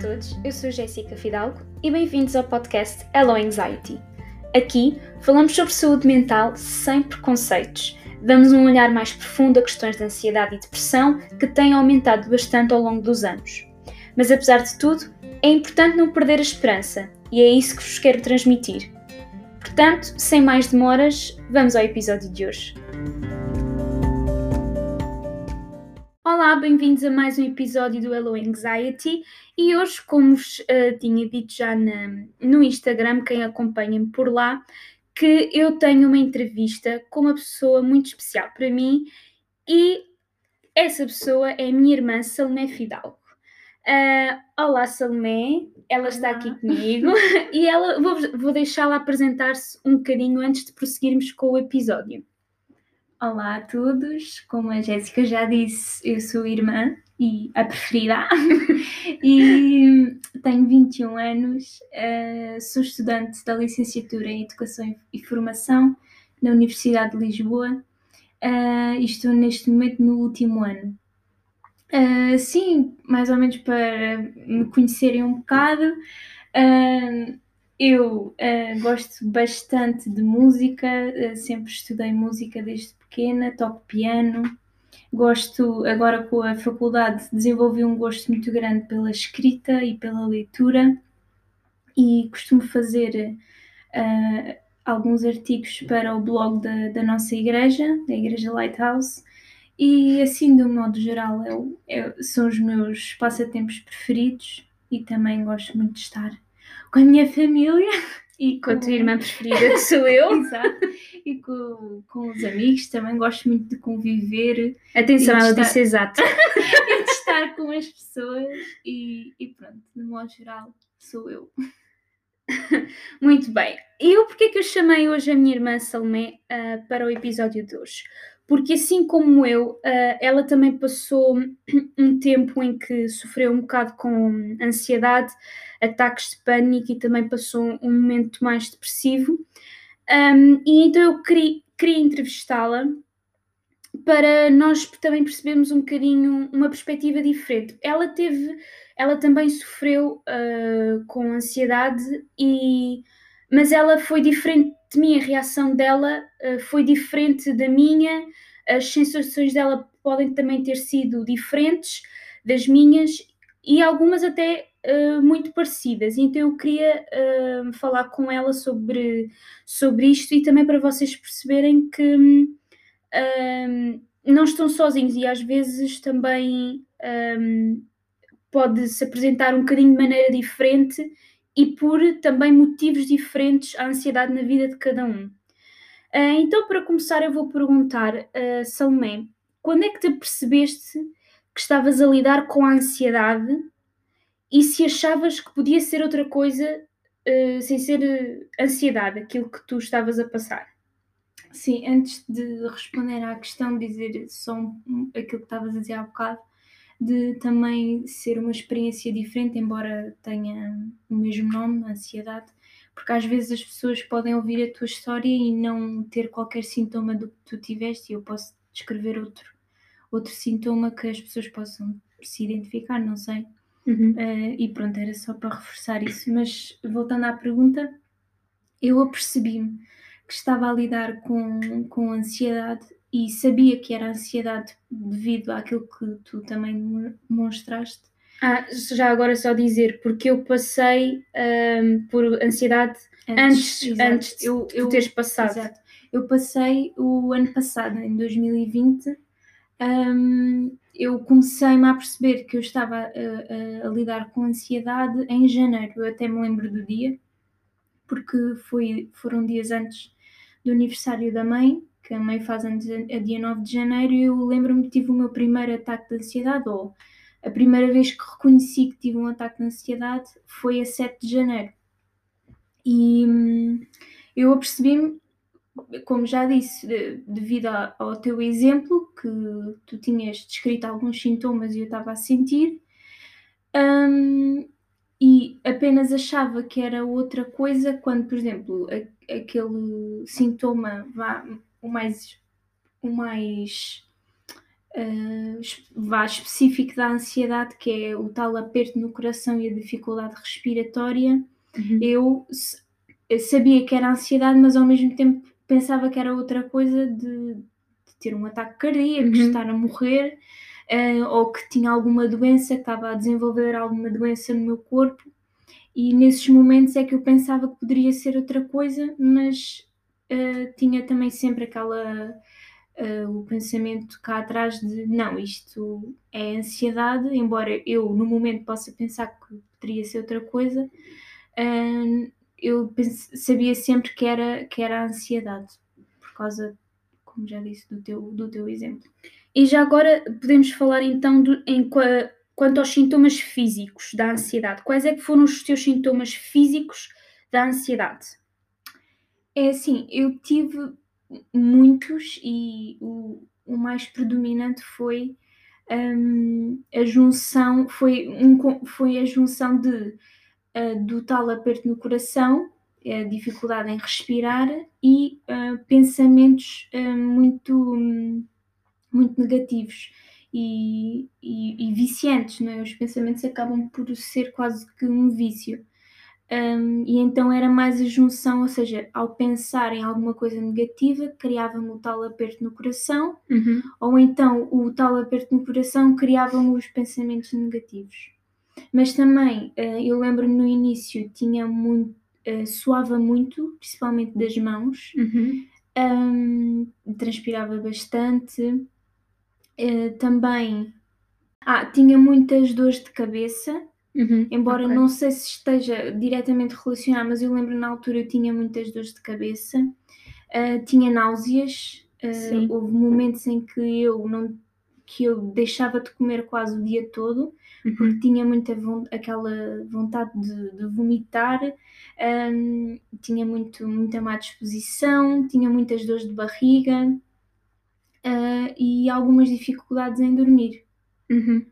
todos, eu sou Jéssica Fidalgo e bem-vindos ao podcast Hello Anxiety. Aqui falamos sobre saúde mental sem preconceitos. Damos um olhar mais profundo a questões de ansiedade e depressão que têm aumentado bastante ao longo dos anos. Mas apesar de tudo, é importante não perder a esperança e é isso que vos quero transmitir. Portanto, sem mais demoras, vamos ao episódio de hoje. Olá, bem-vindos a mais um episódio do Hello Anxiety e hoje, como vos uh, tinha dito já na, no Instagram, quem acompanha-me por lá, que eu tenho uma entrevista com uma pessoa muito especial para mim e essa pessoa é a minha irmã Salomé Fidalgo. Uh, olá Salomé, ela olá. está aqui comigo e ela vou, vou deixá-la apresentar-se um bocadinho antes de prosseguirmos com o episódio. Olá a todos, como a Jéssica já disse, eu sou irmã e a preferida e tenho 21 anos, uh, sou estudante da licenciatura em Educação e Formação na Universidade de Lisboa uh, e estou neste momento no último ano. Uh, sim, mais ou menos para me conhecerem um bocado. Eu gosto bastante de música, sempre estudei música desde pequena, toco piano. Gosto, agora com a faculdade, desenvolvi um gosto muito grande pela escrita e pela leitura. E costumo fazer uh, alguns artigos para o blog da, da, nossa igreja, da Igreja Lighthouse, e assim, de um modo geral, eu, eu, são os meus passatempos preferidos e também gosto muito de estar com a minha família e com a tua irmã preferida, que sou eu. Exato. E com, com os amigos também gosto muito de conviver. Atenção, ela estar... disse exato. e de estar com as pessoas e, e pronto, no modo geral, sou eu. Muito bem. E eu porque é que eu chamei hoje a minha irmã Salomé uh, para o episódio de hoje? Porque assim como eu, uh, ela também passou um tempo em que sofreu um bocado com ansiedade, ataques de pânico e também passou um momento mais depressivo. E então eu queria, queria entrevistá-la para nós também percebermos um bocadinho uma perspectiva diferente. Ela teve, ela também sofreu uh, com ansiedade e mas ela foi diferente de mim, a reação dela uh, foi diferente da minha, as sensações dela podem também ter sido diferentes das minhas e algumas até uh, muito parecidas. Então eu queria uh, falar com ela sobre, sobre isto e também para vocês perceberem que não estão sozinhos e às vezes também um, pode se apresentar um bocadinho de maneira diferente e por também motivos diferentes a ansiedade na vida de cada um. então, para começar, eu vou perguntar, uh, Salomé, quando é que te percebeste que estavas a lidar com a ansiedade e se achavas que podia ser outra coisa uh, sem ser ansiedade, aquilo que tu estavas a passar. Sim, antes de responder à questão, dizer só aquilo que estavas a dizer há bocado, de também ser uma experiência diferente, embora tenha o mesmo nome, ansiedade, porque às vezes as pessoas podem ouvir a tua história e não ter qualquer sintoma do que tu tiveste, e eu posso descrever outro, outro sintoma que as pessoas possam se identificar, não sei. Uhum. Uh, e pronto, era só para reforçar isso. Mas voltando à pergunta, eu apercebi-me que estava a lidar com, com ansiedade e sabia que era ansiedade devido àquilo que tu também demonstraste. Ah, já agora só dizer, porque eu passei um, por ansiedade antes, antes, antes de eu, eu, teres passado. Exato. Eu passei o ano passado, em 2020, um, eu comecei-me a perceber que eu estava a, a, a, lidar com ansiedade em janeiro. Eu até me lembro do dia, porque foi, foram dias antes do aniversário da mãe, que a mãe faz antes a dia 9 de janeiro, e eu lembro-me que tive o meu primeiro ataque de ansiedade, ou a primeira vez que reconheci que tive um ataque de ansiedade foi a 7 de janeiro. E hum, eu apercebi-me como já disse, devido ao teu exemplo, que tu tinhas descrito alguns sintomas e eu estava a sentir, um, e apenas achava que era outra coisa quando, por exemplo, a, aquele sintoma vá, o mais, o mais uh, vá específico da ansiedade, que é o tal aperto no coração e a dificuldade respiratória, uhum. eu, eu, sabia que era ansiedade, mas ao mesmo tempo pensava que era outra coisa de, de ter um ataque cardíaco, uhum. estar a morrer, uh, ou que tinha alguma doença, que estava a desenvolver alguma doença no meu corpo. E nesses momentos é que eu pensava que poderia ser outra coisa, mas uh, tinha também sempre aquela uh, o pensamento cá atrás de não, isto é ansiedade, embora eu no momento possa pensar que poderia ser outra coisa, uh, eu pense, sabia sempre que era, que era ansiedade, por causa, como já disse, do teu, do teu exemplo. E já agora podemos falar então do, em, quanto aos sintomas físicos da ansiedade. Quais é que foram os teus sintomas físicos da ansiedade? É assim, eu tive muitos e o, o mais predominante foi um, a junção, foi, um, foi a junção de, uh, do tal aperto no coração, a dificuldade em respirar e uh, pensamentos uh, muito, muito negativos e, e, e, viciantes, não é? Os pensamentos acabam por ser quase que um vício. Um, e então era mais a junção, ou seja, ao pensar em alguma coisa negativa, criava-me o tal aperto no coração, uhum. ou então o tal aperto no coração criava-me os pensamentos negativos. Mas também, uh, eu lembro-me no início, tinha muito, uh, suava muito, principalmente das mãos, uhum. um, transpirava bastante, uh, também ah, tinha muitas dores de cabeça, Uhum, Embora okay. não sei se esteja diretamente relacionado, mas eu lembro na altura eu tinha muitas dores de cabeça, uh, tinha náuseas, uh, houve momentos em que eu não que eu deixava de comer quase o dia todo, uhum. porque tinha muita aquela vontade de, de vomitar, um, tinha muito, muita má disposição, tinha muitas dores de barriga uh, e algumas dificuldades em dormir. Uhum.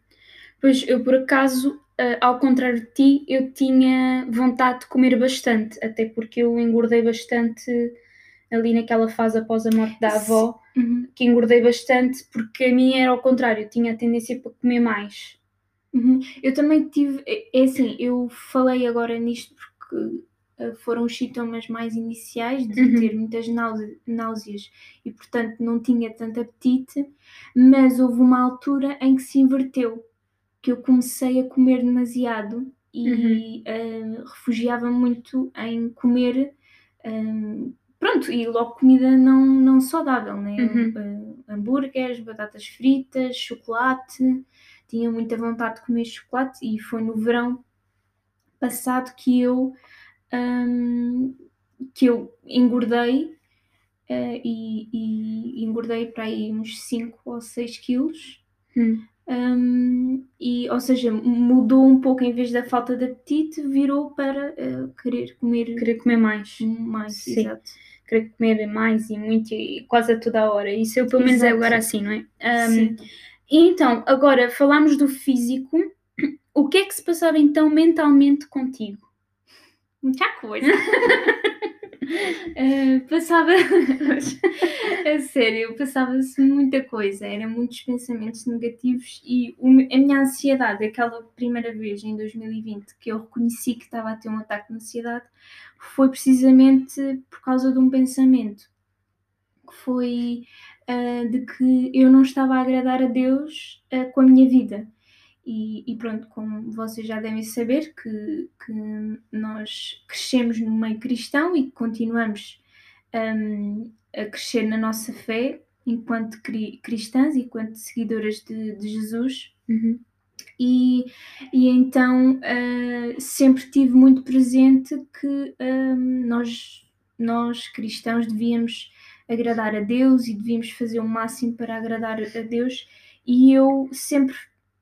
Pois eu por acaso ao contrário de ti, eu tinha vontade de comer bastante, até porque eu engordei bastante ali naquela fase após a morte da avó, uhum. que engordei bastante, porque a mim era ao contrário, eu tinha a tendência para comer mais. Uhum. Eu também tive, é, é assim, eu falei agora nisto porque uh, foram os sintomas mais iniciais de uhum. ter muitas náuseas e, portanto, não tinha tanto apetite, mas houve uma altura em que se inverteu que eu comecei a comer demasiado e uhum. uh, refugiava muito em comer um, pronto, e logo comida não, não saudável, né? Uhum. Uh, hambúrgueres, batatas fritas, chocolate, tinha muita vontade de comer chocolate e foi no verão passado que eu um, que eu engordei uh, e, e, engordei para aí uns 5 ou 6 quilos. Hum. Um, e, ou seja, mudou um pouco em vez da falta de apetite, virou para uh, querer comer querer comer mais, mais, Sim. exato. Querer comer mais e muito e quase a toda a hora. Isso eu pelo menos é agora assim, não é? Um, Sim. E então, agora falamos do físico. O que é que se passava então mentalmente contigo? Muita coisa. Uh, passava. a sério, passava-se muita coisa, eram muitos pensamentos negativos e o, a minha ansiedade, aquela primeira vez em 2020 que eu reconheci que estava a ter um ataque de ansiedade, foi precisamente por causa de um pensamento que foi uh, de que eu não estava a agradar a Deus uh, com a minha vida. E, e, pronto, como vocês já devem saber, que, que nós crescemos no meio cristão e continuamos um, a crescer na nossa fé enquanto cri, cristãs, enquanto seguidoras de, de Jesus. Uhum. E, e então uh, sempre tive muito presente que um, nós, nós cristãos devíamos agradar a Deus e devíamos fazer o máximo para agradar a Deus. E eu sempre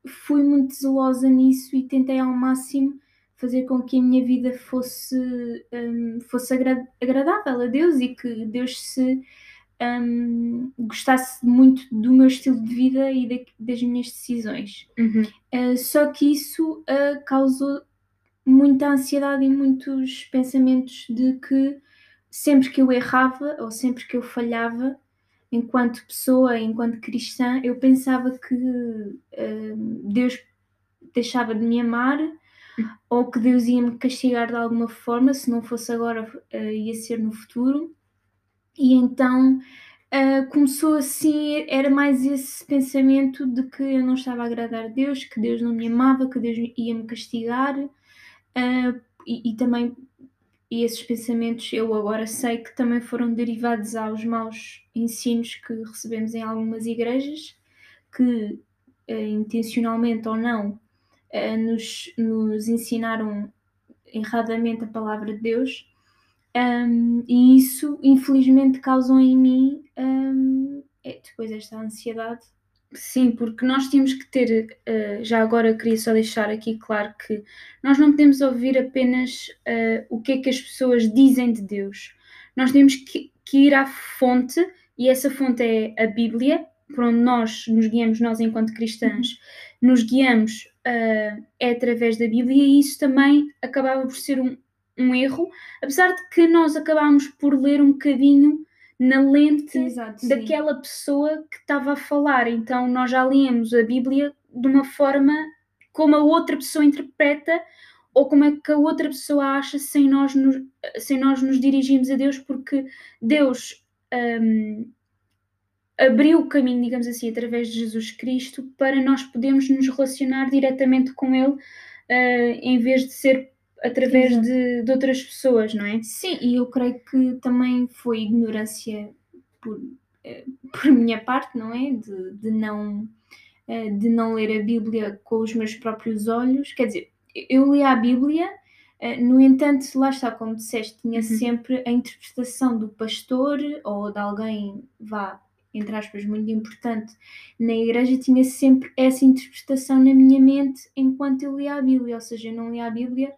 fui muito zelosa nisso e tentei ao máximo fazer com que a minha vida fosse, um, fosse agra agradável a Deus e que Deus se um, gostasse muito do meu estilo de vida e de, das minhas decisões. Uhum. Uh, só que isso uh, causou muita ansiedade e muitos pensamentos de que sempre que eu errava ou sempre que eu falhava, enquanto pessoa, enquanto cristã, eu pensava que uh, Deus deixava de me amar ou que Deus ia me castigar de alguma forma, se não fosse agora, uh, ia ser no futuro. E então uh, começou assim, era mais esse pensamento de que eu não estava a agradar a Deus, que Deus não me amava, que Deus ia me castigar. Uh, e, e, também e esses pensamentos eu agora sei que também foram derivados aos maus ensinos que recebemos em algumas igrejas, que uh, intencionalmente ou não uh, nos, nos ensinaram erradamente a palavra de Deus. Um, e isso infelizmente causou em mim um, é, depois esta ansiedade Sim, porque nós temos que ter, uh, já agora queria só deixar aqui claro que nós não podemos ouvir apenas uh, o que é que as pessoas dizem de Deus. Nós temos que, que, ir à fonte, e essa fonte é a Bíblia, por onde nós nos guiamos, nós enquanto cristãs, nos guiamos uh, é através da Bíblia, e isso também acabava por ser um, um erro, apesar de que nós acabámos por ler um bocadinho na lente Exato, daquela pessoa que estava a falar. Então nós já lemos a Bíblia de uma forma como a outra pessoa interpreta ou como é que a outra pessoa acha sem nós nos, sem nós nos dirigirmos a Deus, porque Deus um, abriu o caminho, digamos assim, através de Jesus Cristo para nós podermos nos relacionar diretamente com Ele uh, em vez de ser através de, de, outras pessoas, não é? Sim, e eu creio que também foi ignorância por, eh, por minha parte, não é? De, de, não, eh, de não ler a Bíblia com os meus próprios olhos. Quer dizer, eu li a Bíblia, eh, no entanto, lá está, como disseste, tinha uhum. sempre a interpretação do pastor ou de alguém, vá, entre aspas, muito importante na igreja, tinha sempre essa interpretação na minha mente enquanto eu lia a Bíblia, ou seja, eu não lia a Bíblia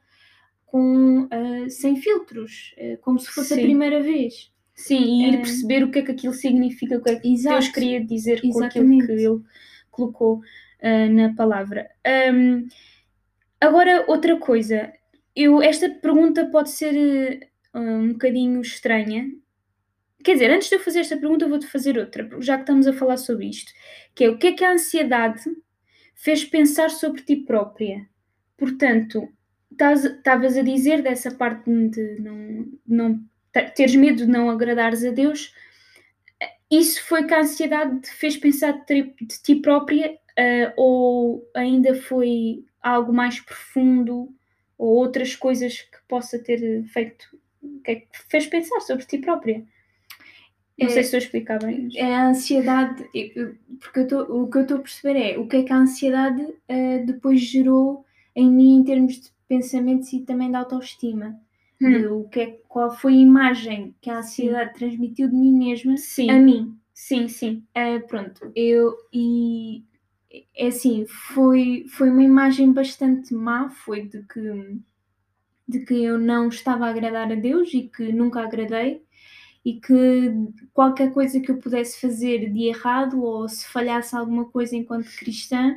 com, uh, sem filtros, uh, como se fosse Sim. a primeira vez. Sim, e ir uh, perceber o que é que aquilo significa, o que é que Exato. Deus queria dizer com Exatamente. aquilo que ele colocou na palavra. Um, agora, outra coisa, eu, esta pergunta pode ser um bocadinho estranha. Quer dizer, antes de eu fazer esta pergunta, vou-te fazer outra, já que estamos a falar sobre isto, que é o que é que a ansiedade fez pensar sobre ti própria? Portanto, estavas a dizer dessa parte de não, não teres medo de não agradares a Deus, isso foi que a ansiedade te fez pensar de, ti própria uh, ou ainda foi algo mais profundo ou outras coisas que possa ter feito que, é que fez pensar sobre ti própria? Não é, sei se estou a explicar bem. É a ansiedade, porque tô, o que eu estou a perceber é o que é que a ansiedade uh, depois gerou em mim em termos de pensamentos e também da autoestima. Hum. De o que é, qual foi a imagem que a ansiedade sim. transmitiu de mim mesma sim. a mim. Sim, sim. Uh, pronto, eu e é assim, foi, foi uma imagem bastante má, foi de que, de que eu não estava a agradar a Deus e que nunca agradei e que qualquer coisa que eu pudesse fazer de errado ou se falhasse alguma coisa enquanto cristã,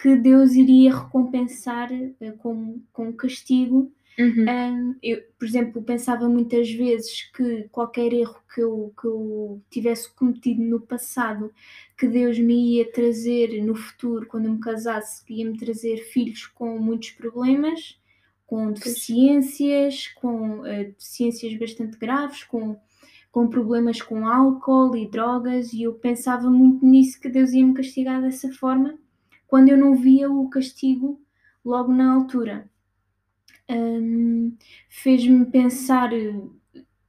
que Deus iria recompensar uh, com, com castigo. Uhum. Um, eu, por exemplo, pensava muitas vezes que qualquer erro que eu, que eu tivesse cometido no passado, que Deus me ia trazer no futuro, quando eu me casasse, que ia me trazer filhos com muitos problemas, com deficiências, com uh, deficiências bastante graves, com, com problemas com álcool e drogas, e eu pensava muito nisso, que Deus ia me castigar dessa forma quando eu não via o castigo logo na altura. Um, Fez-me pensar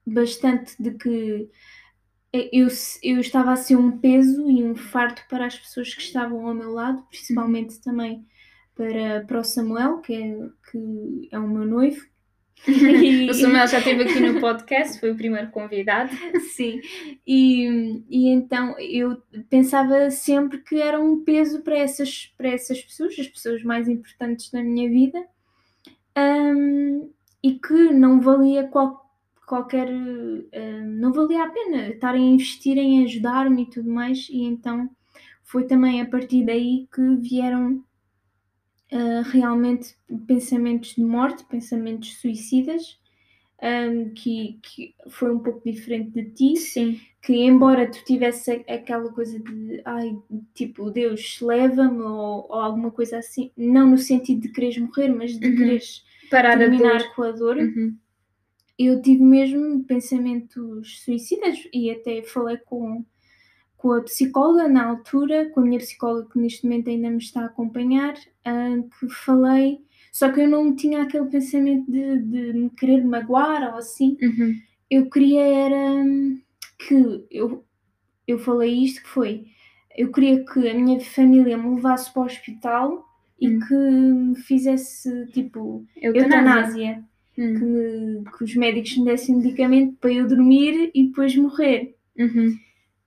bastante de que eu, eu estava a ser um peso e um fardo para as pessoas que estavam ao meu lado, principalmente também para, para o Samuel, que é, que é o meu noivo, o Samuel já esteve aqui no podcast, foi o primeiro convidado. Sim, e, e então eu pensava sempre que era um peso para essas, para essas pessoas, as pessoas mais importantes da minha vida, um, e que não valia qual, qualquer. Um, não valia a pena estarem a investir em ajudar-me e tudo mais, e então foi também a partir daí que vieram uh, realmente pensamentos de morte, pensamentos suicidas, um, que, que foi um pouco diferente de ti. Sim. Que embora tu tivesse aquela coisa de ai, tipo, Deus leva-me ou, ou, alguma coisa assim, não no sentido de quereres morrer, mas de Uhum. quereres Parar terminar a com a dor, Uhum. eu tive mesmo pensamentos suicidas e até falei com, com a psicóloga na altura, com a minha psicóloga que neste momento ainda me está a acompanhar, que falei, só que eu não tinha aquele pensamento de, de me querer magoar ou assim, Uhum. eu queria era hum, que eu, eu falei isto que foi, eu queria que a minha família me levasse para o hospital e Hum. que me fizesse tipo Eutanásia. eutanásia Hum. que, me- que os médicos me dessem medicamento para eu dormir e depois morrer. Uhum.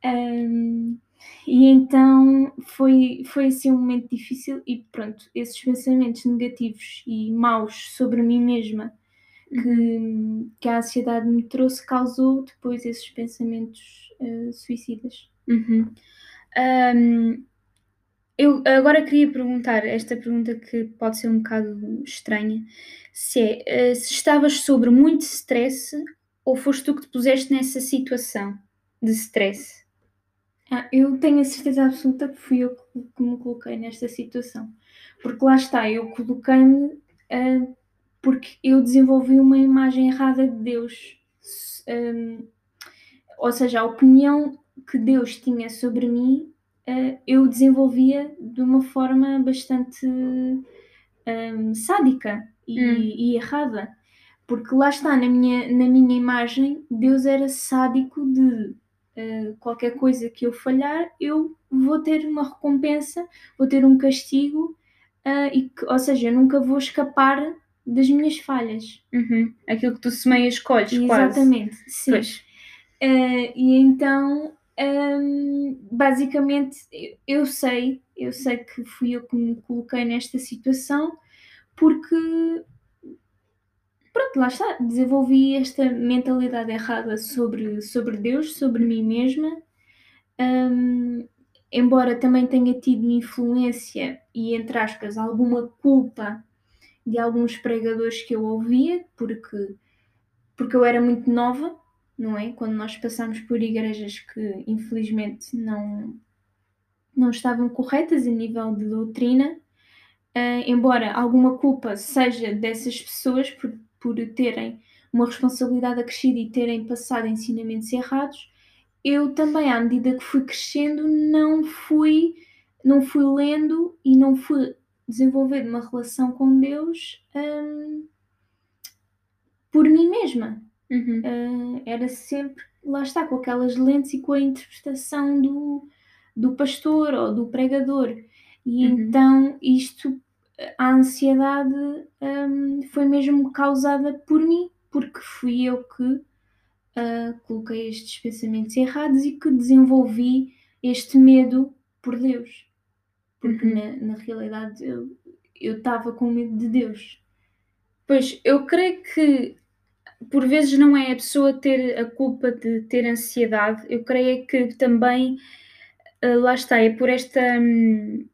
Ahm, e então foi, foi assim um momento difícil e pronto, esses pensamentos negativos e maus sobre mim mesma que, que a ansiedade me trouxe causou depois esses pensamentos ah, suicidas. Uhum. Ahm, eu agora queria perguntar esta pergunta que pode ser um bocado estranha, se é eh, se estavas sobre muito stress ou foste tu que te puseste nessa situação de stress? Ah, eu tenho a certeza absoluta que fui eu que, que me coloquei nesta situação. Porque lá está, eu coloquei-me ah, porque eu desenvolvi uma imagem errada de Deus. Hum, ou seja, a opinião que Deus tinha sobre mim, ah, eu desenvolvia de uma forma bastante hum, sádica e, Hum. e errada. Porque lá está, na minha, na minha imagem, Deus era sádico de uh, qualquer coisa que eu falhar, eu vou ter uma recompensa, vou ter um castigo, uh, e que, ou seja, eu nunca vou escapar das minhas falhas. Uhum. Aquilo que tu semeias, colhes, quase. Exatamente, sim. Pois. Uh, e então, hum, basicamente, eu, eu sei, eu sei que fui eu que me coloquei nesta situação, porque pronto, lá está, desenvolvi esta mentalidade errada sobre, sobre Deus, sobre mim mesma. Hum, embora também tenha tido influência e, entre aspas, alguma culpa de alguns pregadores que eu ouvia, porque, porque eu era muito nova, não é? Quando nós passamos por igrejas que infelizmente não, não estavam corretas a nível de doutrina, Uh, embora alguma culpa seja dessas pessoas por, por terem uma responsabilidade acrescida e terem passado ensinamentos errados, eu também, à medida que fui crescendo, não fui, não fui lendo e não fui desenvolvendo uma relação com Deus um, por mim mesma. Uhum. Uh, era sempre, lá está, com aquelas lentes e com a interpretação do, do pastor ou do pregador. E Uhum. então isto, a ansiedade hum, foi mesmo causada por mim, porque fui eu que ah, coloquei estes pensamentos errados e que desenvolvi este medo por Deus. Porque Uhum. na, na realidade eu estava com medo de Deus. Pois, eu creio que por vezes não é a pessoa ter a culpa de ter ansiedade, eu creio que também ah, lá está, é por esta hum,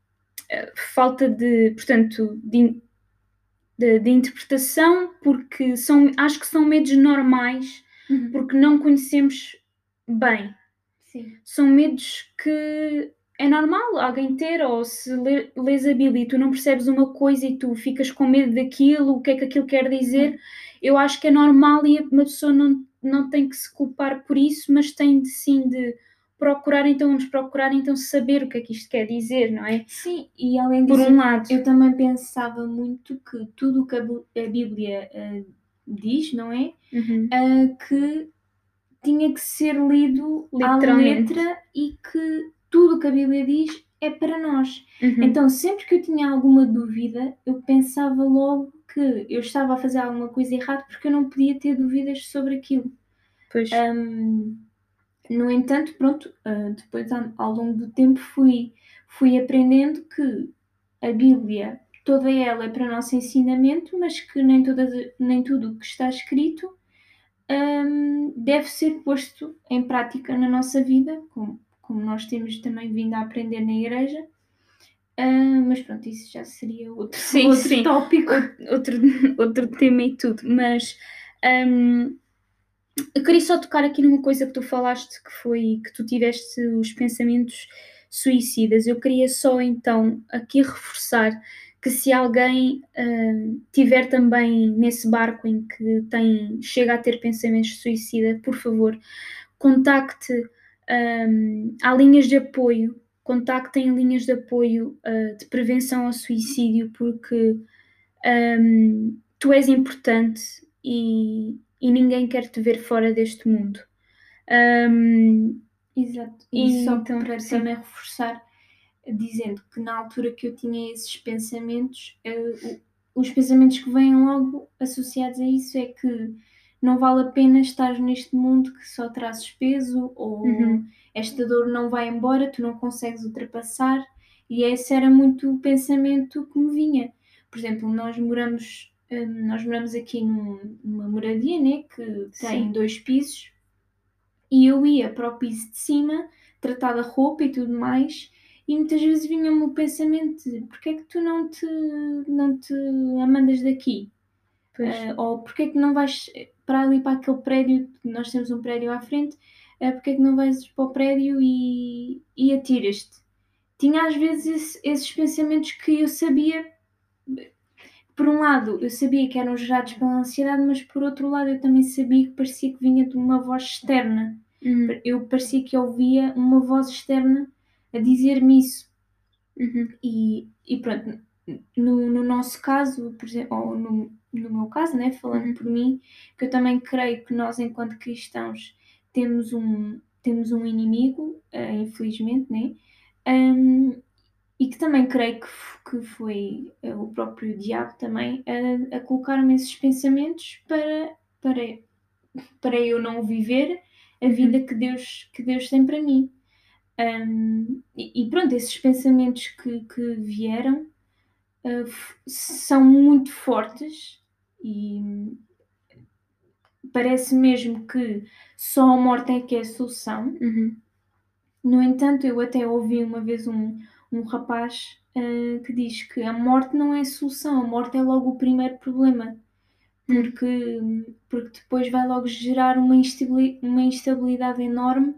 falta de, portanto, de, de- de interpretação, porque são, acho que são medos normais, porque não conhecemos bem. Sim. São medos que é normal alguém ter, ou se lê- lês a Bíblia e tu não percebes uma coisa e tu ficas com medo daquilo, o que é que aquilo quer dizer, eu acho que é normal e uma pessoa não, não tem que se culpar por isso, mas tem de sim de procurar então, nos procurar então saber o que é que isto quer dizer, não é? Sim, e além Por disso, um lado. eu também pensava muito que tudo o que a Bí- a Bíblia ah, diz, não é? Uhum. Ah, que tinha que ser lido à letra e que tudo o que a Bíblia diz é para nós. Uhum. Então, sempre que eu tinha alguma dúvida, eu pensava logo que eu estava a fazer alguma coisa errada porque eu não podia ter dúvidas sobre aquilo. Pois. Hum, no entanto, pronto, ah, depois ao longo do tempo fui, fui aprendendo que a Bíblia, toda ela é para nosso ensinamento, mas que nem, todas, nem tudo o que está escrito hum, deve ser posto em prática na nossa vida, como, como nós temos também vindo a aprender na igreja. Ah, mas pronto, isso já seria outro, Sim, outro sim. tópico. outro, outro tema e tudo, mas Um, eu queria só tocar aqui numa coisa que tu falaste, que foi que tu tiveste os pensamentos suicidas. Eu queria só então aqui reforçar que se alguém uh, tiver também nesse barco em que tem, chega a ter pensamentos suicida, por favor, contacte um, há linhas de apoio, contactem linhas de apoio uh, de prevenção ao suicídio, porque um, tu és importante e, e, ninguém quer te ver fora deste mundo. Um, Exato. E, e só então, para sim. também reforçar, dizendo que na altura que eu tinha esses pensamentos, uh, os pensamentos que vêm logo associados a isso é que não vale a pena estar neste mundo que só trazes peso ou uhum. esta dor não vai embora, tu não consegues ultrapassar. E esse era muito o pensamento que me vinha. Por exemplo, nós moramos, nós moramos aqui num, numa moradia né, que tem Sim. dois pisos e eu ia para o piso de cima tratar da roupa e tudo mais e muitas vezes vinha-me o pensamento de porque é que tu não te, não te amandas daqui? Uh, ou porque é que não vais para ali para aquele prédio, nós temos um prédio à frente, uh, porque é que não vais para o prédio e, e atiras-te? Tinha às vezes esses pensamentos que eu sabia por um lado, eu sabia que eram gerados pela ansiedade, mas por outro lado, eu também sabia que parecia que vinha de uma voz externa. Uhum. Eu parecia que ouvia uma voz externa a dizer-me isso. Uhum. E, e pronto, no, no nosso caso, por exemplo, ou no, no meu caso, né, falando uhum. por mim, que eu também creio que nós, enquanto cristãos, temos um, temos um inimigo, uh, infelizmente, né? Um, e que também creio que, que foi eh, o próprio diabo também a, a colocar-me esses pensamentos para, para, para eu não viver a uhum. vida que Deus, que Deus tem para mim. Um, e, e, pronto, esses pensamentos que, que vieram uh, são muito fortes e parece mesmo que só a morte é que é a solução. Uhum. No entanto, eu até ouvi uma vez um, um rapaz uh, que diz que a morte não é a solução, a morte é logo o primeiro problema, porque, porque depois vai logo gerar uma instabilidade, uma instabilidade enorme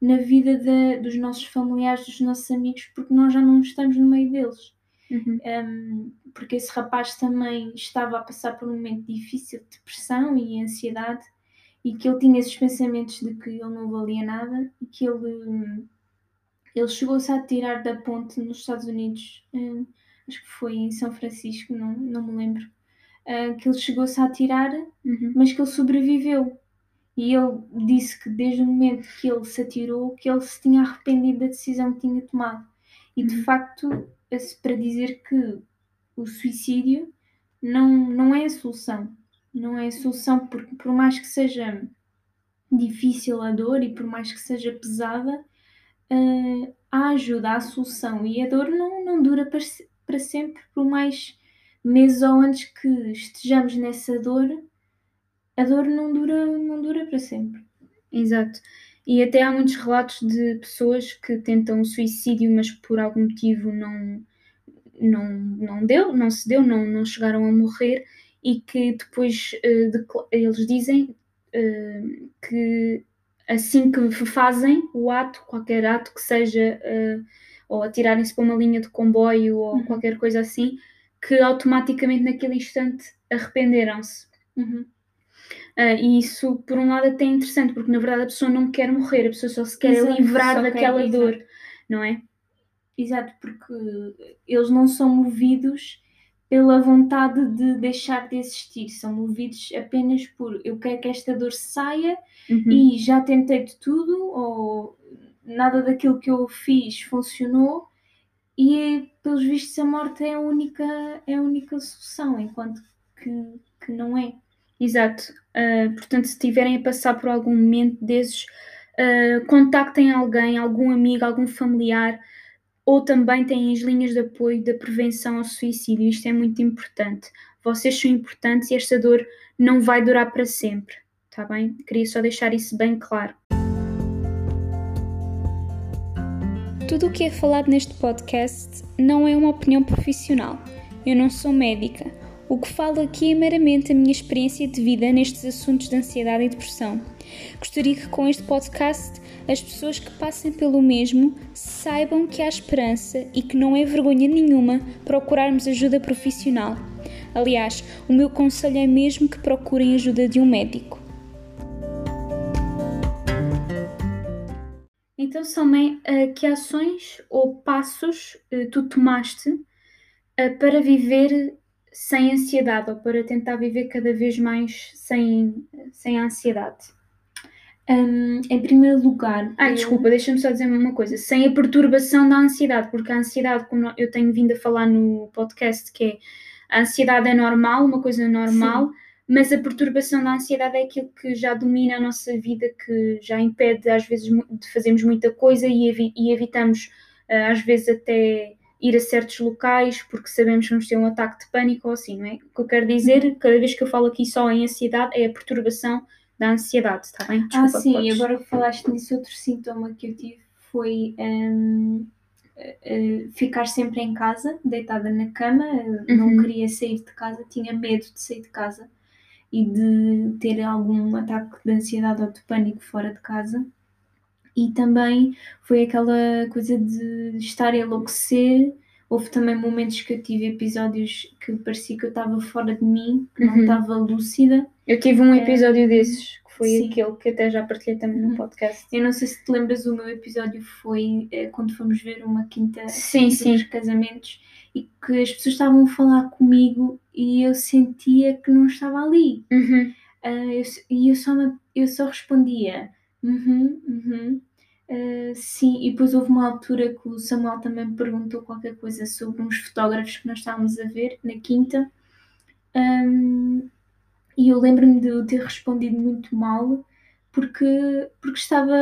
na vida de, dos nossos familiares, dos nossos amigos, porque nós já não estamos no meio deles. Uhum. Um, porque esse rapaz também estava a passar por um momento difícil de depressão e ansiedade, e que ele tinha esses pensamentos de que ele não valia nada e que ele ele chegou-se a tirar da ponte nos Estados Unidos, uh, acho que foi em São Francisco, não, não me lembro, uh, que ele chegou-se a tirar, uhum. mas que ele sobreviveu. E ele disse que desde o momento que ele se atirou, que ele se tinha arrependido da decisão que tinha tomado. E de uhum. facto, para dizer que o suicídio não, não é a solução. Não é a solução, porque por mais que seja difícil a dor e por mais que seja pesada, uh, a ajuda, a solução e a dor não, não dura para, para sempre, por mais meses ou anos que estejamos nessa dor, a dor não dura, não dura para sempre. Exato. E até há muitos relatos de pessoas que tentam suicídio, mas por algum motivo não, não, não deu, não se deu, não, não chegaram a morrer e que depois uh, de, eles dizem uh, que assim que fazem o ato, qualquer ato que seja, uh, ou atirarem-se para uma linha de comboio ou uhum. qualquer coisa assim, que automaticamente naquele instante arrependeram-se. Uhum. Uh, e isso, por um lado, é até interessante, porque na verdade a pessoa não quer morrer, a pessoa só se quer exato, livrar daquela quer, dor, exato. não é? Exato, porque eles não são movidos pela vontade de deixar de existir, são movidos apenas por eu quero que esta dor saia uhum. e já tentei de tudo, ou nada daquilo que eu fiz funcionou, e pelos vistos a morte é a única, é a única solução, enquanto que, que não é. Exato. Uh, portanto, se estiverem a passar por algum momento desses, uh, contactem alguém, algum amigo, algum familiar ou também têm as linhas de apoio da prevenção ao suicídio. Isto é muito importante. Vocês são importantes e esta dor não vai durar para sempre, tá bem? Queria só deixar isso bem claro. Tudo o que é falado neste podcast não é uma opinião profissional. Eu não sou médica. O que falo aqui é meramente a minha experiência de vida nestes assuntos de ansiedade e depressão. Gostaria que com este podcast as pessoas que passem pelo mesmo saibam que há esperança e que não é vergonha nenhuma procurarmos ajuda profissional. Aliás, o meu conselho é mesmo que procurem ajuda de um médico. Então, Salmé, eh, que ações ou passos eh, tu tomaste eh, para viver sem ansiedade ou para tentar viver cada vez mais sem, sem ansiedade? Um, em primeiro lugar. Ah, eu... desculpa, deixa-me só dizer uma coisa. Sem a perturbação da ansiedade, porque a ansiedade, como eu tenho vindo a falar no podcast, que é a ansiedade é normal, uma coisa normal, Sim. mas a perturbação da ansiedade é aquilo que já domina a nossa vida, que já impede às vezes de fazermos muita coisa e, evi e evitamos uh, às vezes até ir a certos locais porque sabemos que vamos ter um ataque de pânico ou assim, não é? O que eu quero dizer, uhum. cada vez que eu falo aqui só em ansiedade, é a perturbação da ansiedade, está bem? Ah, Desculpa, ah, sim, podes... agora que falaste nisso, outro sintoma que eu tive foi um, uh, ficar sempre em casa, deitada na cama, uhum. não queria sair de casa, tinha medo de sair de casa e de ter algum ataque de ansiedade ou de pânico fora de casa. E também foi aquela coisa de estar a enlouquecer. Houve também momentos que eu tive episódios que parecia que eu estava fora de mim, que não uhum. estava lúcida. Eu tive um episódio desses foi Sim. aquele que até já partilhei também no uhum. podcast. Eu não sei se te lembras, o meu episódio foi é, quando fomos ver uma quinta sim, sim. casamentos e que as pessoas estavam a falar comigo e eu sentia que não estava ali. Uhum. Uh, eu, e eu só, eu só respondia uhum, uhum. Uh, sim, e depois houve uma altura que o Samuel também me perguntou qualquer coisa sobre uns fotógrafos que nós estávamos a ver na quinta. Um, e eu lembro-me de ter respondido muito mal porque, porque estava.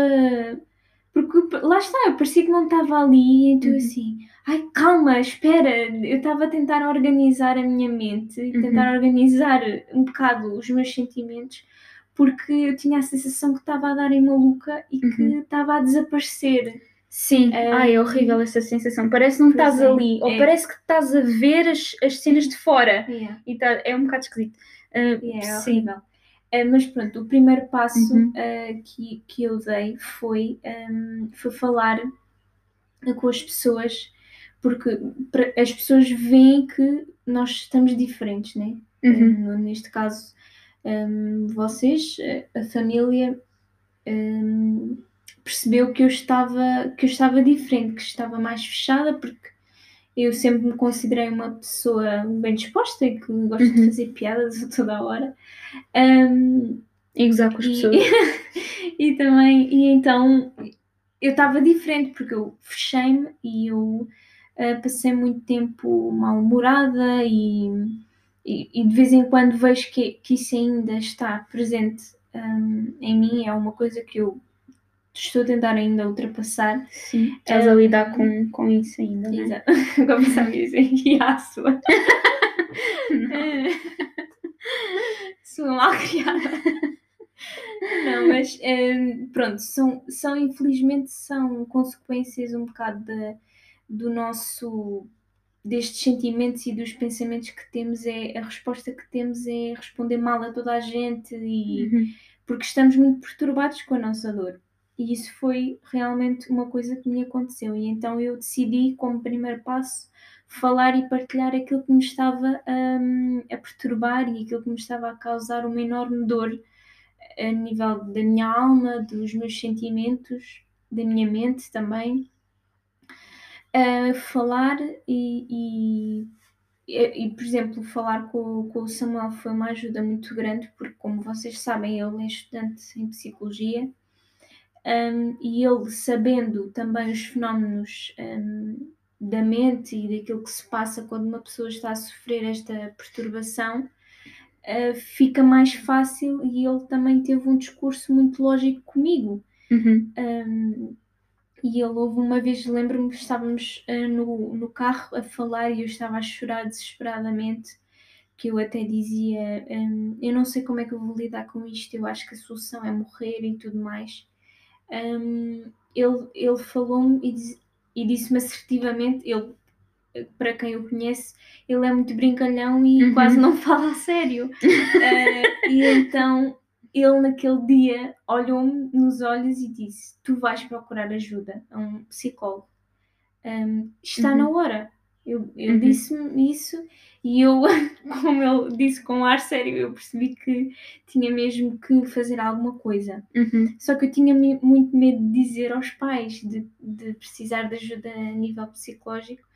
Porque lá está, parecia que não estava ali, então uhum. assim, ai calma, espera, eu estava a tentar organizar a minha mente uhum. tentar organizar um bocado os meus sentimentos, porque eu tinha a sensação que estava a dar em maluca e que uhum. estava a desaparecer. Sim, um, ai, é horrível essa sensação. Parece que não estás é, ali, ou é. parece que estás a ver as, as cenas de fora. Yeah. E tá, é um bocado esquisito. Uh, yeah, é. Uh, mas pronto, o primeiro passo uhum. uh, que, que eu dei foi, um, foi falar com as pessoas, porque as pessoas veem que nós estamos diferentes, né? Uhum. neste caso, um, vocês, a família. Um, percebeu que eu estava que eu estava diferente, que estava mais fechada, porque eu sempre me considerei uma pessoa bem disposta e que gosta uhum. de fazer piadas a toda a hora. Um, e gozar com as e, pessoas. e também, e então eu estava diferente porque eu fechei-me e eu uh, passei muito tempo mal-humorada e, e, e, de vez em quando vejo que, que isso ainda está presente um, em mim, é uma coisa que eu estou a tentar ainda ultrapassar. Sim, estás um, a lidar com, com isso ainda, não é? Exato. A dizer, e a sua? sua mal criada. Não, mas um, pronto, são, são infelizmente são consequências um bocado de, do nosso destes sentimentos e dos pensamentos que temos é a resposta que temos é responder mal a toda a gente e uhum. porque estamos muito perturbados com a nossa dor e isso foi realmente uma coisa que me aconteceu. E então eu decidi, como primeiro passo, falar e partilhar aquilo que me estava um, a perturbar e aquilo que me estava a causar uma enorme dor a nível da minha alma, dos meus sentimentos, da minha mente também. Uh, falar e, e, e, por exemplo, falar com, com o Samuel foi uma ajuda muito grande, porque, como vocês sabem, ele é estudante em psicologia um, e ele sabendo também os fenómenos um, da mente e daquilo que se passa quando uma pessoa está a sofrer esta perturbação, uh, fica mais fácil e ele também teve um discurso muito lógico comigo. Uhum. Um, e ele houve uma vez, lembro-me que estávamos uh, no, no carro a falar e eu estava a chorar desesperadamente, que eu até dizia, um, eu não sei como é que eu vou lidar com isto, eu acho que a solução é morrer e tudo mais um, ele, ele falou-me e, e disse-me assertivamente, ele para quem o conhece, ele é muito brincalhão e Uhum. quase não fala a sério. Eh, e então ele naquele dia olhou-me nos olhos e disse: Tu vais procurar ajuda a um psicólogo. Um, está Uhum. na hora. Eu, eu Uhum. disse-me isso e eu, como ele disse com ar sério, eu percebi que tinha mesmo que fazer alguma coisa. Uhum. Só que eu tinha muito medo de dizer aos pais de, de precisar de ajuda a nível psicológico,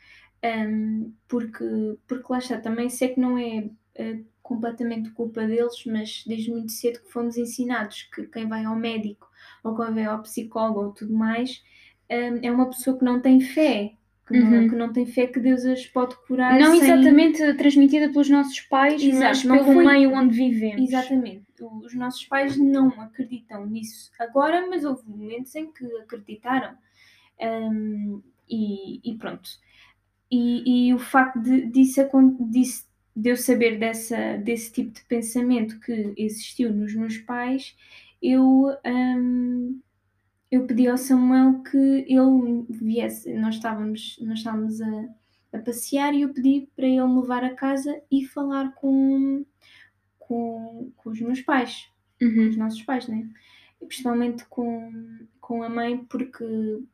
um, porque, porque lá está, também sei que não é uh, completamente culpa deles, mas desde muito cedo que fomos ensinados que quem vai ao médico ou quem vai ao psicólogo ou tudo mais um, é uma pessoa que não tem fé. Que, não, Uhum. que não tem fé que Deus as pode curar Não sem... exatamente transmitida pelos nossos pais, Exato, mas não pelo foi- meio onde vivemos. Exatamente. Os nossos pais não acreditam nisso agora, mas houve momentos em que acreditaram. Um, e, e pronto. E, e o facto de, disso, disso- de eu saber dessa, desse tipo de pensamento que existiu nos meus pais, eu, um, eu pedi ao Samuel que ele viesse. Nós estávamos, nós estávamos a, a passear e eu pedi para ele me levar a casa e falar com, com, com os meus pais com Uhum. os nossos pais, né? E principalmente com, com a mãe, porque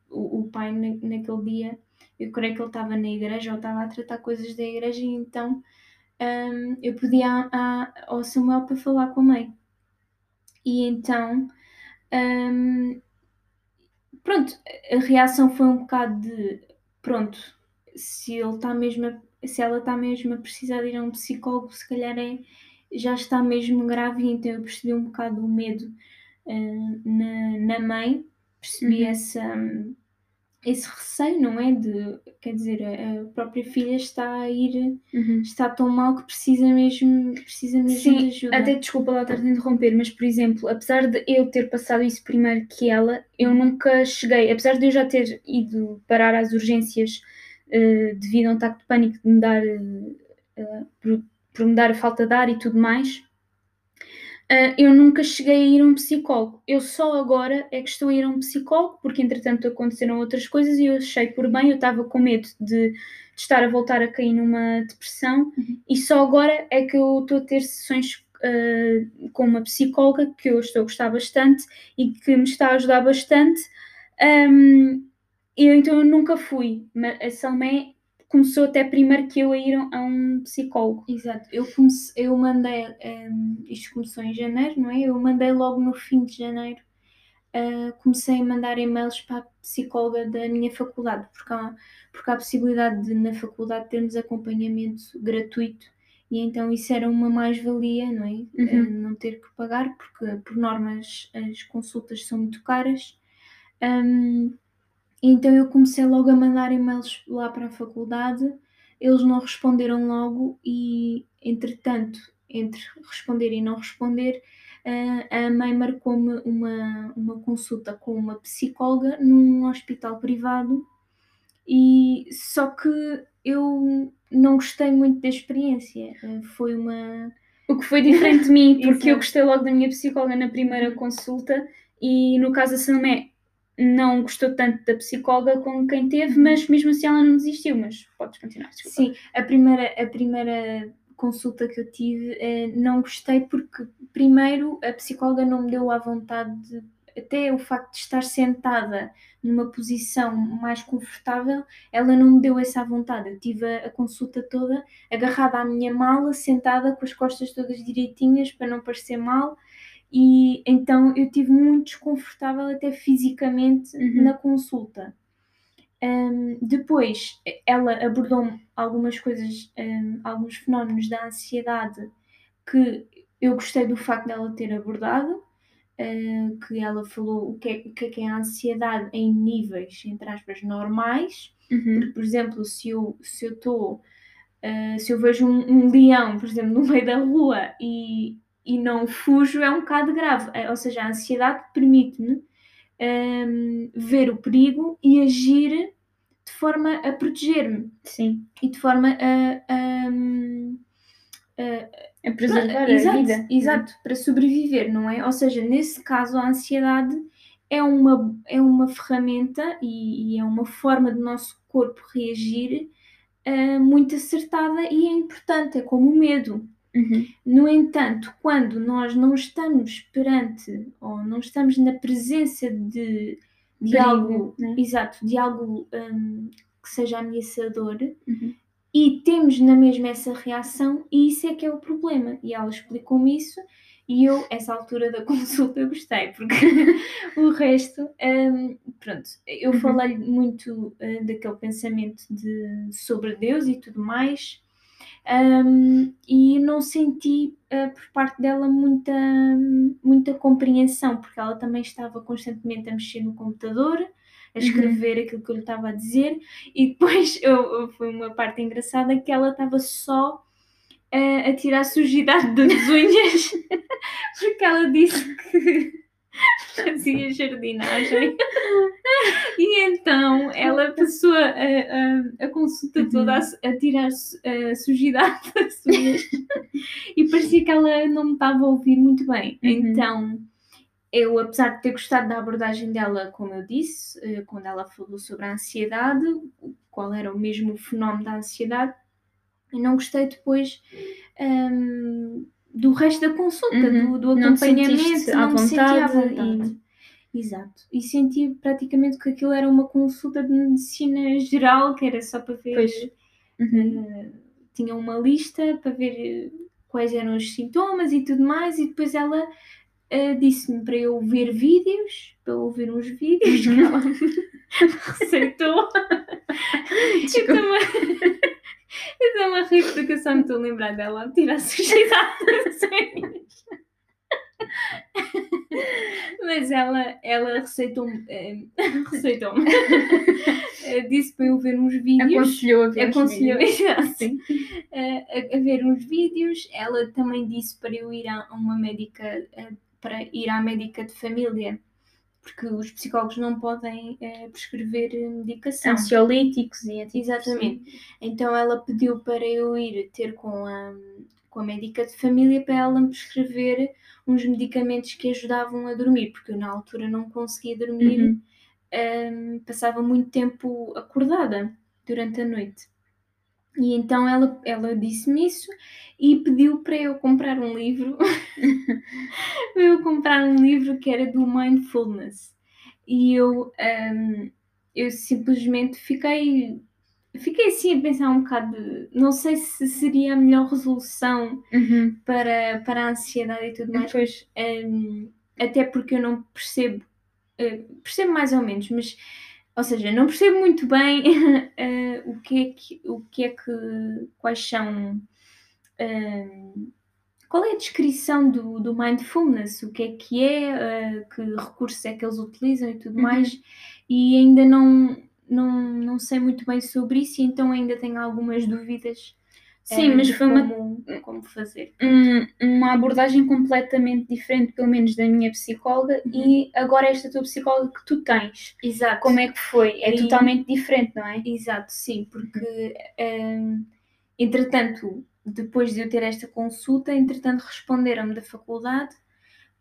o, o pai na, naquele dia, eu creio que ele estava na igreja ou estava a tratar coisas da igreja, e então hum, eu pedi a, a- ao Samuel para falar com a mãe. E então, hum, pronto, a reação foi um bocado de: pronto, se ele está mesmo a- se ela está mesmo a precisar de ir a um psicólogo, se calhar é, já está mesmo grave, então eu percebi um bocado o medo uh, na, na mãe, percebi Uhum. essa, um, esse receio, não é? De, quer dizer, a, própria filha está a ir, Uhum. está tão mal que precisa mesmo, precisa mesmo Sim, de ajuda. Até desculpa lá estar a interromper, mas por exemplo, apesar de eu ter passado isso primeiro que ela, eu nunca cheguei, apesar de eu já ter ido parar às urgências eh, devido a um ataque de pânico de me dar eh, por, por me dar a falta de ar e tudo mais, eh, eu nunca cheguei a ir a um psicólogo. Eu só agora é que estou a ir a um psicólogo, porque entretanto aconteceram outras coisas e eu achei por bem, eu estava com medo de, de estar a voltar a cair numa depressão Uhum. e só agora é que eu estou a ter sessões eh, com uma psicóloga que eu estou a gostar bastante e que me está a ajudar bastante. Um, e eu, então eu nunca fui, mas a começou até primeiro que eu a ir a um psicólogo. Exato, eu, comecei, eu mandei, um, isto começou em janeiro, não é? Eu mandei logo no fim de janeiro, uh, comecei a mandar e-mails para a psicóloga da minha faculdade, porque há, porque há a possibilidade de na faculdade termos acompanhamento gratuito e então isso era uma mais-valia, não é? Uhum. Uh, não ter que pagar, porque por normas as consultas são muito caras. Um, então eu comecei logo a mandar e-mails lá para a faculdade, eles não responderam logo e, entretanto, entre responder e não responder, eh, a mãe marcou-me uma, uma consulta com uma psicóloga num hospital privado e só que eu não gostei muito da experiência. Foi uma. O que foi diferente de mim, porque eu gostei logo da minha psicóloga na primeira consulta e no caso da Salomé não gostou tanto da psicóloga com quem teve, mas mesmo assim ela não desistiu, mas podes continuar, desculpa. Sim, a primeira, a primeira consulta que eu tive eh, não gostei porque primeiro a psicóloga não me deu à vontade de, até o facto de estar sentada numa posição mais confortável, ela não me deu essa vontade. Eu tive a, a consulta toda agarrada à minha mala, sentada com as costas todas direitinhas para não parecer mal. E então eu tive muito desconfortável até fisicamente Uhum. na consulta. Um, depois ela abordou algumas coisas, um, alguns fenómenos da ansiedade que eu gostei do facto dela ter abordado, uh, que ela falou o que, é, o que é que é a ansiedade em níveis, entre aspas, normais. Uhum. Porque, por exemplo, se eu se eu estou, uh, se eu vejo um, um leão, por exemplo, no meio da rua e, e não fujo, é um bocado grave. Uh, Ou seja, a ansiedade permite-me um, ver o perigo e agir de forma a proteger-me Sim, e de forma a, a, a- a preservar exato, a vida. exato, para sobreviver, não é? Ou seja, nesse caso, a ansiedade é uma, é uma ferramenta e, e é uma forma do nosso corpo reagir uh, muito acertada e é importante, é como o medo. Uhum. No entanto, quando nós não estamos perante ou não estamos na presença de, de Perigo, algo, né? exato, de algo hum, que seja ameaçador, Uhum. e temos na mesma essa reação, e isso é que é o problema. E ela explicou-me isso, e eu, essa altura da consulta, gostei, porque o resto, hum, pronto, eu Uhum. falei muito uh, daquele pensamento de, sobre Deus e tudo mais, hum, e não senti uh, por parte dela muita, muita compreensão, porque ela também estava constantemente a mexer no computador, a escrever aquilo que eu lhe estava a dizer, e depois eu, eu- foi uma parte engraçada que ela estava só uh, a tirar sujidade das unhas, porque ela disse que fazia jardinagem. E então ela passou a, a, a consulta Uhum. toda a, a tirar a sujidade das unhas e parecia que ela não me estava a ouvir muito bem. Uhum. Então eu, apesar de ter gostado da abordagem dela, como eu disse, eh, quando ela falou sobre a ansiedade, qual era o mesmo fenómeno da ansiedade, eu não gostei depois hum, do resto da consulta, Uhum. do, do Não acompanhamento, sentiste à não me senti à vontade vontade. Exato. E senti praticamente que aquilo era uma consulta de medicina geral, que era só para ver. Uhum. eh, tinha uma lista para ver eh, quais eram os sintomas e tudo mais, e depois ela eh, disse-me para eu ver vídeos, para eu ouvir uns vídeos que Uhum. ela receitou. Eu Desculpa. também. Eu estou a rir porque eu só me estou a lembrar dela a tirar. Mas ela, ela receitou-me. eh, receitou-me. Eh, Disse para eu ver uns vídeos. Aconselhou a ver Aconselhou, vídeos. exato. Sim. Eh, a, a ver uns vídeos. Ela também disse para eu ir a uma médica, para ir à médica de família, porque os psicólogos não podem eh, prescrever eh, medicação. Ansiolíticos e antidepressivos. Exatamente. Então ela pediu para eu ir ter com a, com a médica de família para ela me prescrever uns medicamentos que ajudavam a dormir, porque eu na altura não conseguia dormir, Uhum. hum, passava muito tempo acordada durante a noite. E então ela, ela disse-me isso e pediu para eu comprar um livro, para eu comprar um livro que era do Mindfulness. E eu, hum, eu simplesmente fiquei, fiquei assim a pensar um bocado, de- não sei se seria a melhor resolução Uhum. para, para a ansiedade e tudo mais. Hum, até porque eu não percebo, eh, percebo mais ou menos, mas, ou seja, não percebo muito bem eh, o, que é que, o que é que, quais são, hum, qual é a descrição do, do mindfulness, o que é que é, eh, que recursos é que eles utilizam e tudo Uhum. mais, e ainda não, não, não sei muito bem sobre isso, então ainda tenho algumas dúvidas. Sim, eh, mas foi uma, como, fazer. um- uma abordagem completamente diferente, pelo menos da minha psicóloga, Uhum. e agora esta tua psicóloga que tu tens. Exato. Como é que foi? É E- totalmente diferente, não é? Exato, sim, porque hum, entretanto, depois de eu ter esta consulta, entretanto responderam-me da faculdade,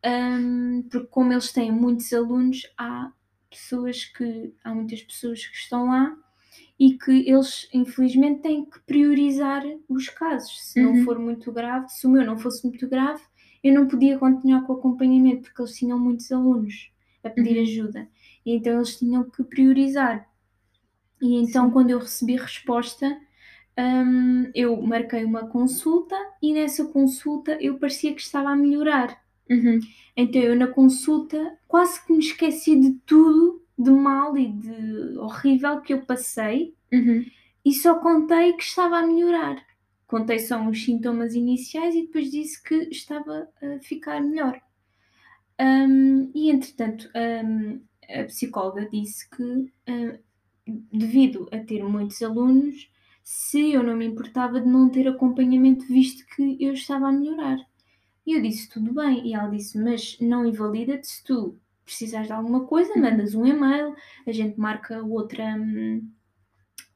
hum, porque como eles têm muitos alunos, há pessoas que, há muitas pessoas que estão lá e que eles infelizmente têm que priorizar os casos. Se não Uhum. for muito grave, se o meu não fosse muito grave, eu não podia continuar com o acompanhamento, porque eles tinham muitos alunos a pedir Uhum. ajuda. E então eles tinham que priorizar. E então, Sim. quando eu recebi resposta, hum, eu marquei uma consulta e nessa consulta eu parecia que estava a melhorar. Uhum. Então, eu na consulta quase que me esqueci de tudo de mal e de horrível que eu passei Uhum. e só contei que estava a melhorar. Contei só uns sintomas iniciais e depois disse que estava a ficar melhor. Hum, e entretanto, hum, a psicóloga disse que, hum, devido a ter muitos alunos, se eu não me importava de não ter acompanhamento, visto que eu estava a melhorar. E eu disse tudo bem. E ela disse: Mas não invalida-te se tu precisares de alguma coisa, mandas um e-mail, a gente marca outra,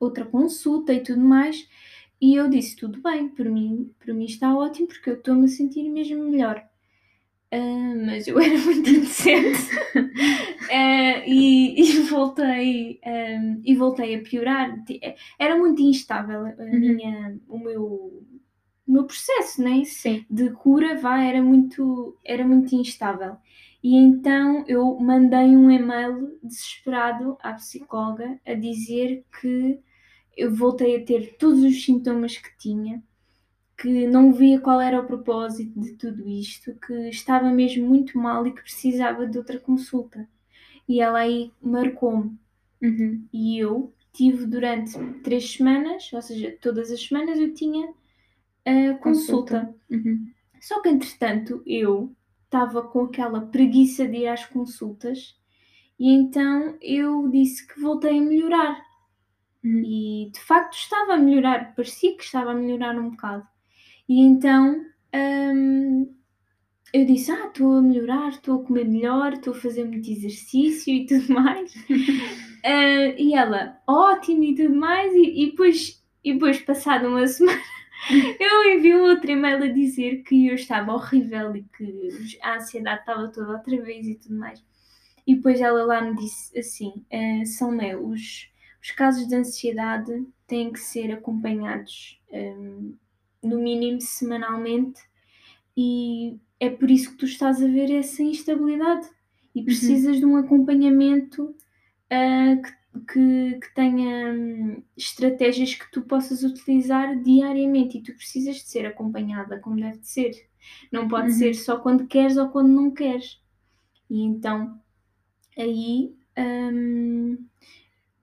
outra consulta e tudo mais. E eu disse: Tudo bem, por mim, por mim está ótimo, porque eu estou-me a sentir mesmo melhor. Uh, mas eu era muito inocente uh, e, e, voltei um, e voltei a piorar era muito instável a uhum. minha o meu o meu processo né Sim. de cura vá era muito era muito instável e então eu mandei um e-mail desesperado à psicóloga a dizer que eu voltei a ter todos os sintomas que tinha que não via qual era o propósito de tudo isto, que estava mesmo muito mal e que precisava de outra consulta. E ela aí marcou-me. Uhum. E eu tive durante três semanas, ou seja, todas as semanas eu tinha a consulta. consulta. Uhum. Só que entretanto eu estava com aquela preguiça de ir às consultas e então eu disse que voltei a melhorar. Uhum. E de facto estava a melhorar, parecia que estava a melhorar um bocado. E então hum, eu disse: Ah, estou a melhorar, estou a comer melhor, estou a fazer muito exercício e tudo mais. uh, e ela, ótimo e tudo mais. E, e, depois, e depois, passada uma semana, eu enviei um outro e-mail a dizer que eu estava horrível e que a ansiedade estava toda outra vez e tudo mais. E depois ela lá me disse assim: uh, São meus, os, os casos de ansiedade têm que ser acompanhados. Um, no mínimo semanalmente, e é por isso que tu estás a ver essa instabilidade e uhum. precisas uhum. de um acompanhamento uh, que, que, que, tenha um, estratégias que tu possas utilizar diariamente e tu precisas de ser acompanhada como deve de ser. Não pode uhum. ser só quando queres ou quando não queres. E então aí um,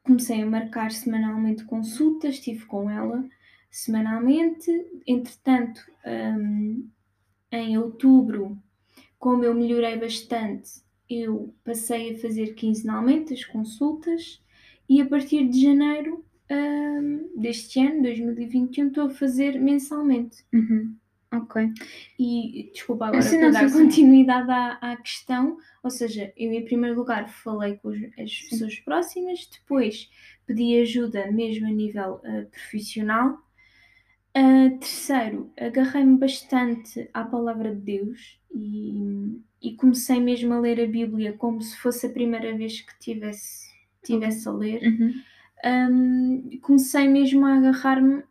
comecei a marcar semanalmente consultas, estive com ela semanalmente. Entretanto, um, em outubro, como eu melhorei bastante, eu passei a fazer quinzenalmente as consultas e a partir de janeiro um, deste ano, 2021, estou a fazer mensalmente. Uhum. Ok. E desculpa agora para dar continuidade à, à questão, ou seja, eu em primeiro lugar falei com as pessoas próximas, depois pedi ajuda mesmo a nível uh, profissional Uh, terceiro, agarrei-me bastante à palavra de Deus e, e, comecei mesmo a ler a Bíblia como se fosse a primeira vez que tivesse, tivesse a ler. Uhum. Um, comecei mesmo a agarrar-me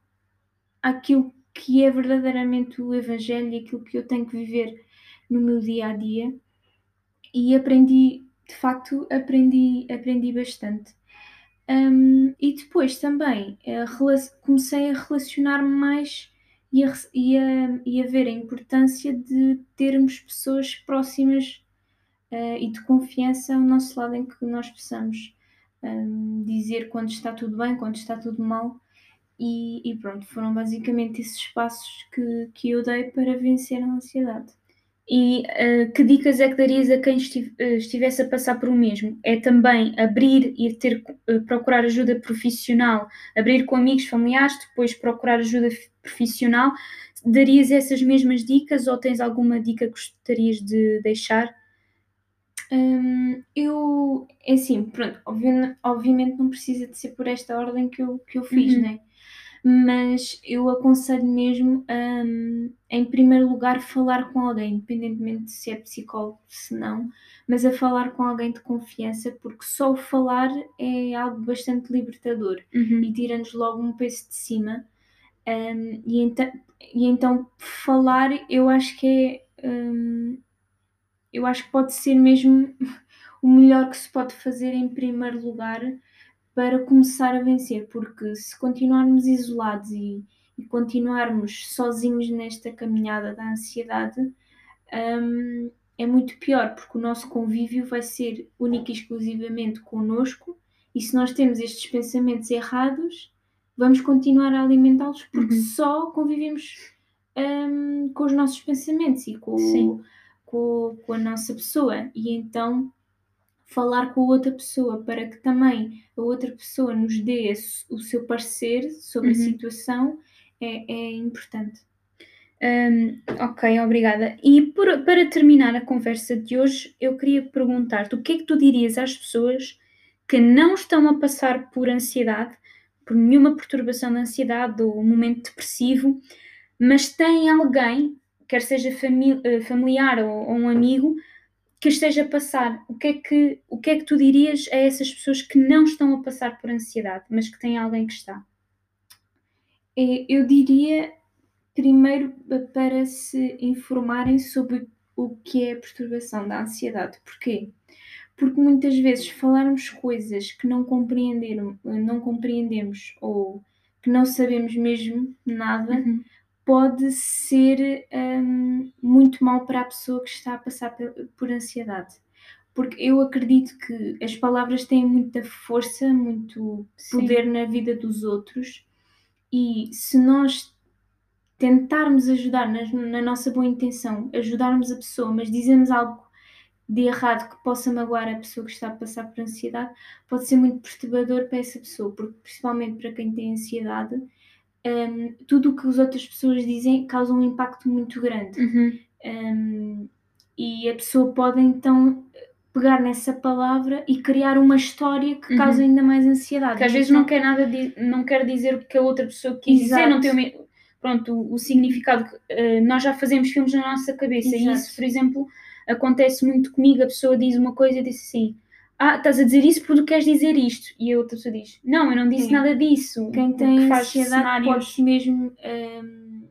àquilo que é verdadeiramente o Evangelho e aquilo que eu tenho que viver no meu dia a dia e aprendi, de facto, aprendi, aprendi bastante. Um, e depois também uh, comecei a relacionar-me mais e a, e, a, e a ver a importância de termos pessoas próximas uh, e de confiança ao nosso lado em que nós possamos um, dizer quando está tudo bem, quando está tudo mal. E, e, pronto, foram basicamente esses passos que, que eu dei para vencer a ansiedade. E uh, que dicas é que darias a quem eh, estivesse a passar por o mesmo? É também abrir e ter, uh, procurar ajuda profissional, abrir com amigos, familiares, depois procurar ajuda profissional. Darias essas mesmas dicas ou tens alguma dica que gostarias de deixar? Um, eu, é assim, pronto, obviamente, não precisa de ser por esta ordem que eu, que eu fiz, uhum. né? mas eu aconselho mesmo, um, em primeiro lugar, falar com alguém, independentemente de se é psicólogo, se não, mas a falar com alguém de confiança, porque só o falar é algo bastante libertador uhum. e tira-nos logo um peso de cima. Um, e, então, e então, falar, eu acho que é. Eu acho que pode ser mesmo o melhor que se pode fazer em primeiro lugar para começar a vencer, porque se continuarmos isolados e, e continuarmos sozinhos nesta caminhada da ansiedade, um, é muito pior, porque o nosso convívio vai ser único e exclusivamente connosco, e se nós temos estes pensamentos errados, vamos continuar a alimentá-los porque uhum. só convivemos um, com os nossos pensamentos e com, com, com a nossa pessoa, e então falar com a outra pessoa para que também a outra pessoa nos dê o seu parecer sobre uhum. a situação é, é importante. Um, ok, obrigada. E por, para terminar a conversa de hoje, eu queria perguntar-te o que é que tu dirias às pessoas que não estão a passar por ansiedade, por nenhuma perturbação de ansiedade ou um momento depressivo, mas têm alguém quer seja uh, familiar ou, ou, um amigo, que esteja a passar. O que, é que, o que é que tu dirias a essas pessoas que não estão a passar por ansiedade, mas que têm alguém que está? É, eu diria primeiro para se informarem sobre o que é a perturbação da ansiedade. Porquê? Porque muitas vezes falarmos coisas que não, compreenderam, não compreendemos ou que não sabemos mesmo nada uhum. Pode ser um, muito mal para a pessoa que está a passar por ansiedade. Porque eu acredito que as palavras têm muita força, muito poder Sim. na vida dos outros, e se nós tentarmos ajudar na, na, nossa boa intenção, ajudarmos a pessoa, mas dizemos algo de errado que possa magoar a pessoa que está a passar por ansiedade, pode ser muito perturbador para essa pessoa, porque principalmente para quem tem ansiedade, um, tudo o que as outras pessoas dizem causa um impacto muito grande. Uhum. Um, e a pessoa pode então pegar nessa palavra e criar uma história que uhum. causa ainda mais ansiedade. Que às vezes não quer nada, não quer dizer o que a outra pessoa quis Exato. dizer, não tem o, pronto, o, o significado que uh, nós já fazemos filmes na nossa cabeça Exato. e isso, por exemplo, acontece muito comigo, a pessoa diz uma coisa e diz assim ah, estás a dizer isso porque queres dizer isto e a outra pessoa diz, não, eu não disse Sim. nada disso. Quem tem faz ansiedade pode mesmo um,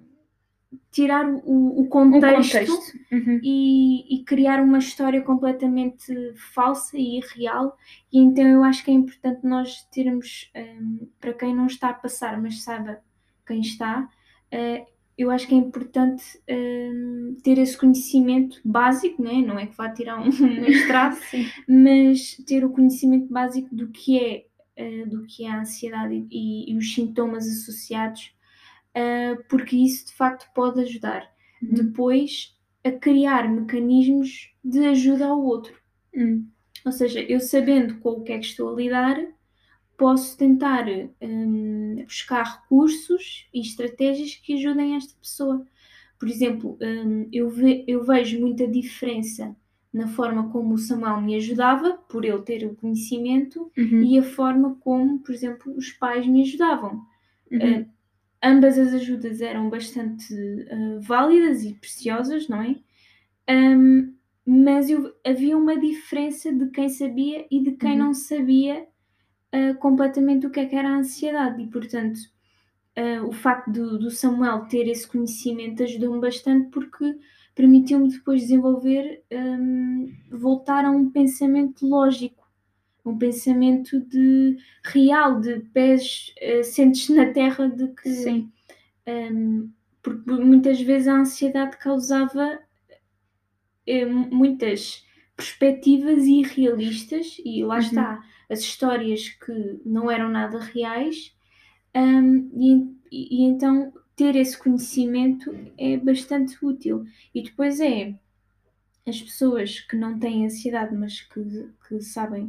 tirar o, o contexto, contexto. Uhum. E, e, criar uma história completamente falsa e irreal e então eu acho que é importante nós termos, um, para quem não está a passar, mas saiba quem está, uh, eu acho que é importante uh, ter esse conhecimento básico, né? não é que vá tirar um mestrado, mas ter o conhecimento básico do que é, uh, do que é a ansiedade e, e os sintomas associados, uh, porque isso de facto pode ajudar uhum. depois a criar mecanismos de ajuda ao outro. Uhum. Ou seja, eu sabendo com o que é que estou a lidar, posso tentar um, buscar recursos e estratégias que ajudem esta pessoa. Por exemplo, um, eu, ve, eu vejo muita diferença na forma como o Samuel me ajudava, por ele ter o conhecimento, uhum. e a forma como, por exemplo, os pais me ajudavam. Uhum. Uh, ambas as ajudas eram bastante uh, válidas e preciosas, não é? Um, mas eu, havia uma diferença de quem sabia e de quem uhum. não sabia uh, completamente o que é que era a ansiedade e, portanto, uh, o facto do, do, Samuel ter esse conhecimento ajudou-me bastante porque permitiu-me depois desenvolver, um, voltar a um pensamento lógico, um pensamento de real, de pés uh, sentes na terra de que sim. Um, porque muitas vezes a ansiedade causava muitas perspectivas irrealistas e lá uhum. está as histórias que não eram nada reais, um, e, e, então ter esse conhecimento é bastante útil. E depois é as pessoas que não têm ansiedade, mas que, que sabem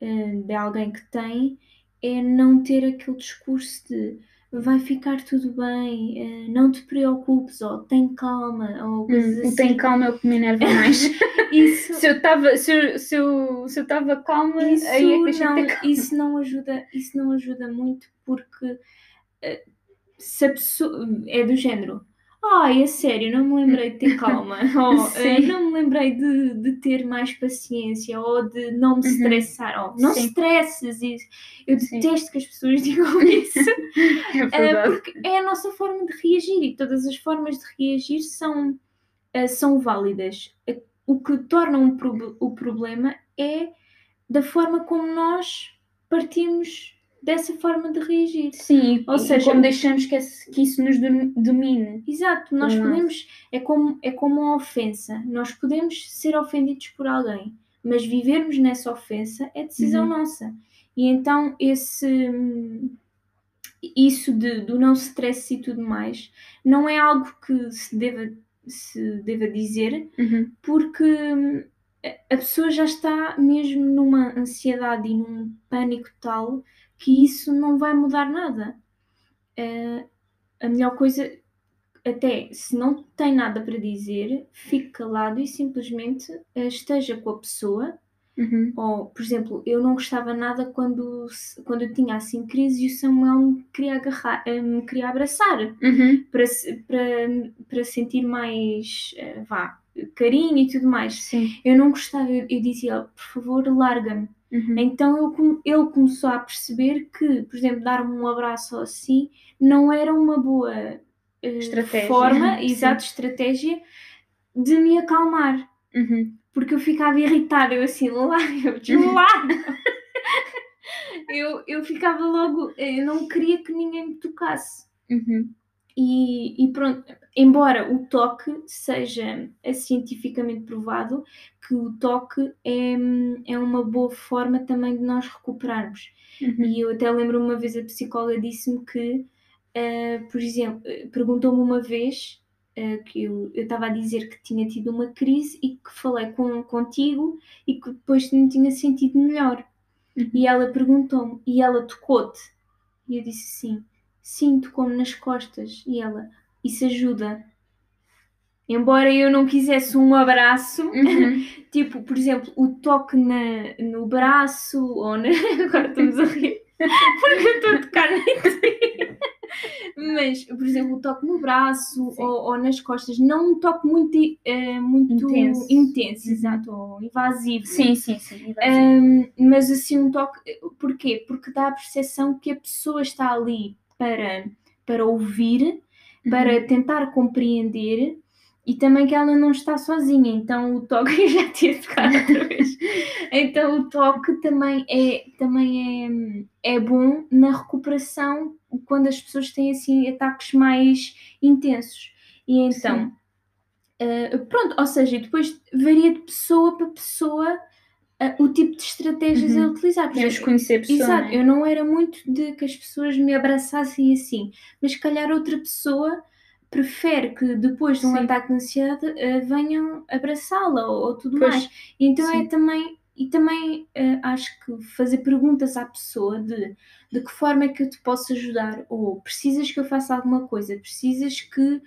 uh, de alguém que tem, é não ter aquele discurso de vai ficar tudo bem, uh, não te preocupes, ou tem calma, ou hum, assim. tem calma é o que me enerva mais. isso, se eu estava se eu, se eu, se eu calma, isso aí é não, calma. isso não ajuda, isso não ajuda muito porque uh, se a pessoa é do género Ai, é sério, não me lembrei de ter calma, ou uh, não me lembrei de, de ter mais paciência, ou de não me uhum. estressar, ou não Sim. stresses. Isso. Eu Sim. detesto que as pessoas digam isso, é uh, porque é a nossa forma de reagir e todas as formas de reagir são, uh, são válidas. O que torna um pro o problema é da forma como nós partimos dessa forma de reagir. Sim, ou seja, como deixamos que, que isso nos domine. Exato, nós podemos, é como, é como uma ofensa, nós podemos ser ofendidos por alguém, mas vivermos nessa ofensa é decisão uhum. nossa. E então esse isso de, do não stress e tudo mais não é algo que se deva, se deva dizer, uhum. porque a pessoa já está mesmo numa ansiedade e num pânico tal que isso não vai mudar nada. Uh, a melhor coisa, até se não tem nada para dizer, fique calado e simplesmente uh, esteja com a pessoa Uhum. Ou, por exemplo, eu não gostava nada quando, quando eu tinha assim crise e o Samuel me queria agarrar, eh, me queria abraçar Uhum. para, para, para sentir mais eh, vá, carinho e tudo mais. Sim. Eu não gostava, eu, eu dizia, por favor, larga-me. Uhum. Então eu ele começou a perceber que, por exemplo, dar-me um abraço assim não era uma boa eh, Estratégia, forma, sim. exato, estratégia de me acalmar. Uhum. Porque eu ficava irritada, eu assim, lá, eu deslargo. eu, eu ficava logo, eu não queria que ninguém me tocasse. Uhum. E, e pronto, embora o toque seja é cientificamente provado que o toque é, é uma boa forma também de nós recuperarmos. Uhum. E eu até lembro uma vez a psicóloga disse-me que, eh, por exemplo, eh, perguntou-me uma vez eh, que eu eu estava a dizer que tinha tido uma crise e que falei com, contigo e que depois me tinha sentido melhor. Uhum. E ela perguntou-me, e ela tocou-te? E eu disse sim. Sim, tocou-me nas costas. E ela, isso ajuda. Embora eu não quisesse um abraço, Uhum. tipo, por exemplo, o toque na, no braço ou na... Agora estamos a rir porque eu estou a tocar ti. Mas, por exemplo, o toque no braço ou, ou nas costas, não um toque muito, eh, muito Intenso. intenso, Uhum. exato, ou invasivo. Sim, sim, sim. Um, mas assim um toque, porquê? Porque dá a percepção que a pessoa está ali para, para ouvir, para Uhum. tentar compreender e também que ela não está sozinha, então o toque já tinha tocado outra vez. Então o toque também é, também é, é bom na recuperação quando as pessoas têm assim ataques mais intensos. E então, Uh, pronto, ou seja, depois varia de pessoa para pessoa uh, o tipo de estratégias Uhum. a utilizar. Exemplo, conhecer a pessoa. Exato, é? eu não era muito de que as pessoas me abraçassem assim, mas se calhar outra pessoa prefere que depois de um Sim. ataque de ansiedade uh, venham abraçá-la ou, ou tudo Pois, mais. Então sim. é também, e também uh, acho que fazer perguntas à pessoa de de que forma é que eu te posso ajudar, ou precisas que eu faça alguma coisa, precisas que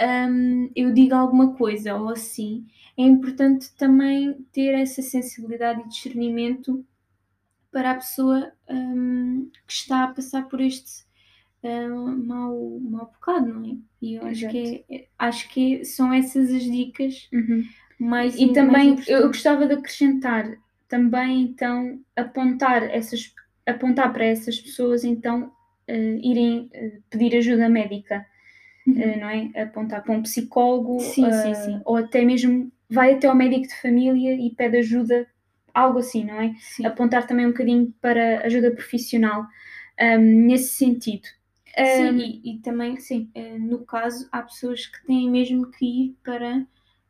hum, eu diga alguma coisa, ou assim, é importante também ter essa sensibilidade e discernimento para a pessoa hum, que está a passar por este hum, mau, mau bocado, não é? E eu acho que, é, acho que são essas as dicas Uhum. mais E mais também eu importantes. gostava de acrescentar também então apontar essas apontar para essas pessoas então eh, irem eh, pedir ajuda médica, Uhum. eh, não é? Apontar para um psicólogo Sim, eh, sim, sim. ou até mesmo vai até ao médico de família e pede ajuda, algo assim, não é? Apontar também um bocadinho para ajuda profissional hum, nesse sentido. Sim, Hum, e, e também, sim. eh, no caso, há pessoas que têm mesmo que ir para,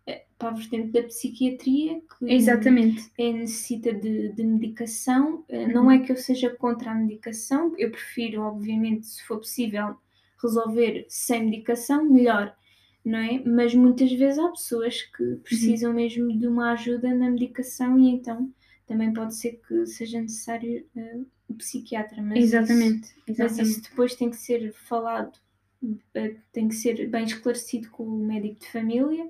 eh, para a vertente da psiquiatria, que Exatamente. é, necessita de, de medicação. Eh, Uhum. Não é que eu seja contra a medicação, eu prefiro, obviamente, se for possível, resolver sem medicação, melhor, não é? Mas muitas vezes há pessoas que Uhum. precisam mesmo de uma ajuda na medicação e então também pode ser que seja necessário eh, o psiquiatra. Mas isso- Exatamente. mas Exatamente. isso depois tem que ser falado, eh, tem que ser bem esclarecido com o médico de família.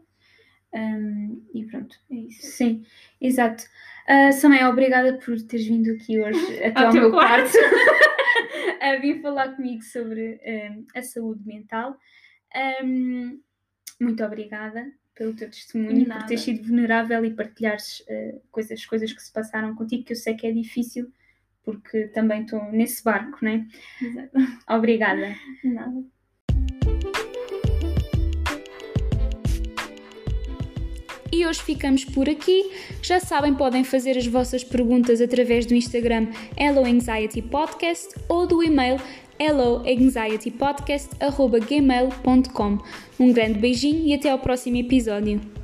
hum, e pronto, é isso. Sim, exato. Uh, Samé, obrigada por teres vindo aqui hoje até Ao ao meu quarto. quarto a vir falar comigo sobre um, a saúde mental. Um, muito obrigada pelo teu testemunho, por teres sido vulnerável e partilhares uh, coisas, coisas que se passaram contigo, que eu sei que é difícil, porque também estou nesse barco, não é? Exato. Obrigada. Nada. E hoje ficamos por aqui. Já sabem, podem fazer as vossas perguntas através do Instagram Hello Anxiety Podcast ou do e-mail helloanxietypodcast.gmail.com Um grande beijinho e até ao próximo episódio.